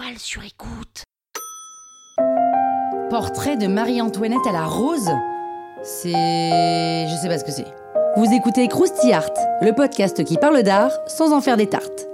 Écoute. Portrait de Marie-Antoinette à la rose C'est... Je sais pas ce que c'est. Vous écoutez Krusty Art, le podcast qui parle d'art sans en faire des tartes.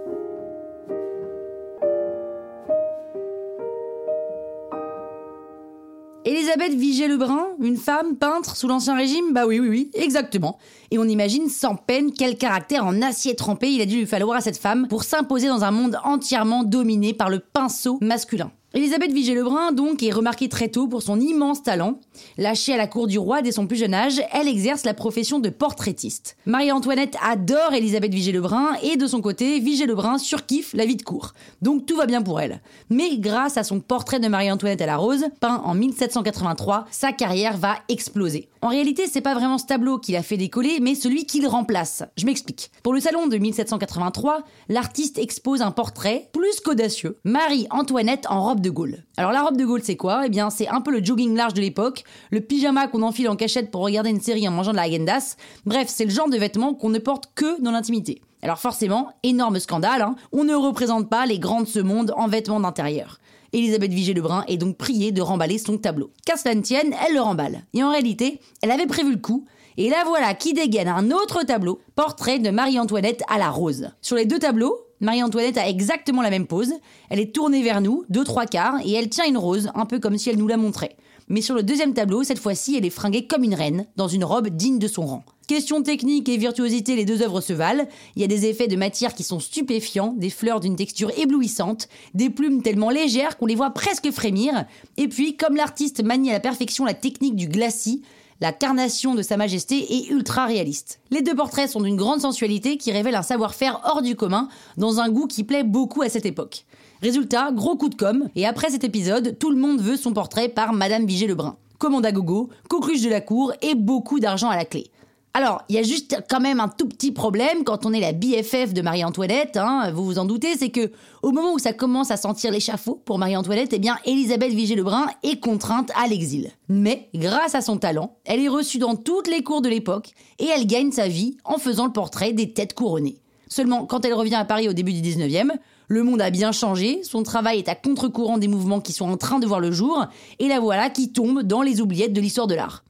Elisabeth Vigée-Lebrun, une femme peintre sous l'Ancien Régime? Bah oui, oui, oui, exactement. Et on imagine sans peine quel caractère en acier trempé il a dû lui falloir à cette femme pour s'imposer dans un monde entièrement dominé par le pinceau masculin. Elisabeth Vigée-Lebrun, donc, est remarquée très tôt pour son immense talent. Lâchée à la cour du roi dès son plus jeune âge, elle exerce la profession de portraitiste. Marie-Antoinette adore Elisabeth Vigée-Lebrun et de son côté, Vigée-Lebrun surkiffe la vie de cour. Donc tout va bien pour elle. Mais grâce à son portrait de Marie-Antoinette à la rose, peint en 1783, sa carrière va exploser. En réalité, c'est pas vraiment ce tableau qui l'a fait décoller, mais celui qui le remplace. Je m'explique. Pour le salon de 1783, l'artiste expose un portrait plus qu'audacieux, Marie-Antoinette en robe de Gaulle. Alors la robe de Gaulle, c'est quoi? Eh bien, c'est un peu le jogging large de l'époque, le pyjama qu'on enfile en cachette pour regarder une série en mangeant de la Agendas. Bref, c'est le genre de vêtements qu'on ne porte que dans l'intimité. Alors forcément, énorme scandale, hein, on ne représente pas les grandes de ce monde en vêtements d'intérieur. Elisabeth Vigée-Lebrun est donc priée de remballer son tableau. Qu'à cela ne tienne, elle le remballe. Et en réalité, elle avait prévu le coup, et la voilà qui dégaine un autre tableau, portrait de Marie-Antoinette à la rose. Sur les deux tableaux, Marie-Antoinette a exactement la même pose. Elle est tournée vers nous, deux trois quarts, et elle tient une rose, un peu comme si elle nous la montrait. Mais sur le deuxième tableau, cette fois-ci, elle est fringuée comme une reine, dans une robe digne de son rang. Question technique et virtuosité, les deux œuvres se valent. Il y a des effets de matière qui sont stupéfiants, des fleurs d'une texture éblouissante, des plumes tellement légères qu'on les voit presque frémir. Et puis, comme l'artiste manie à la perfection la technique du glacis, la carnation de Sa Majesté est ultra réaliste. Les deux portraits sont d'une grande sensualité qui révèle un savoir-faire hors du commun, dans un goût qui plaît beaucoup à cette époque. Résultat, gros coup de com', et après cet épisode, tout le monde veut son portrait par Madame Vigée-Lebrun. Commande à gogo, coqueluche de la cour et beaucoup d'argent à la clé. Alors, il y a juste quand même un tout petit problème quand on est la BFF de Marie-Antoinette, hein, vous vous en doutez, c'est que au moment où ça commence à sentir l'échafaud pour Marie-Antoinette, eh bien, Elisabeth Vigée-Lebrun est contrainte à l'exil. Mais, grâce à son talent, elle est reçue dans toutes les cours de l'époque et elle gagne sa vie en faisant le portrait des têtes couronnées. Seulement, quand elle revient à Paris au début du 19e, le monde a bien changé, son travail est à contre-courant des mouvements qui sont en train de voir le jour, et la voilà qui tombe dans les oubliettes de l'histoire de l'art.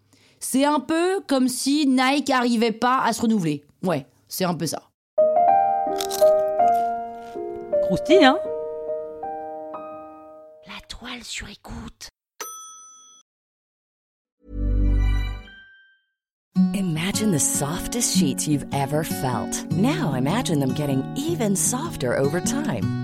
C'est un peu comme si Nike arrivait pas à se renouveler. Ouais, c'est un peu ça. Croustille, hein La toile sur écoute. Imagine the softest sheets you've ever felt. Now imagine them getting even softer over time.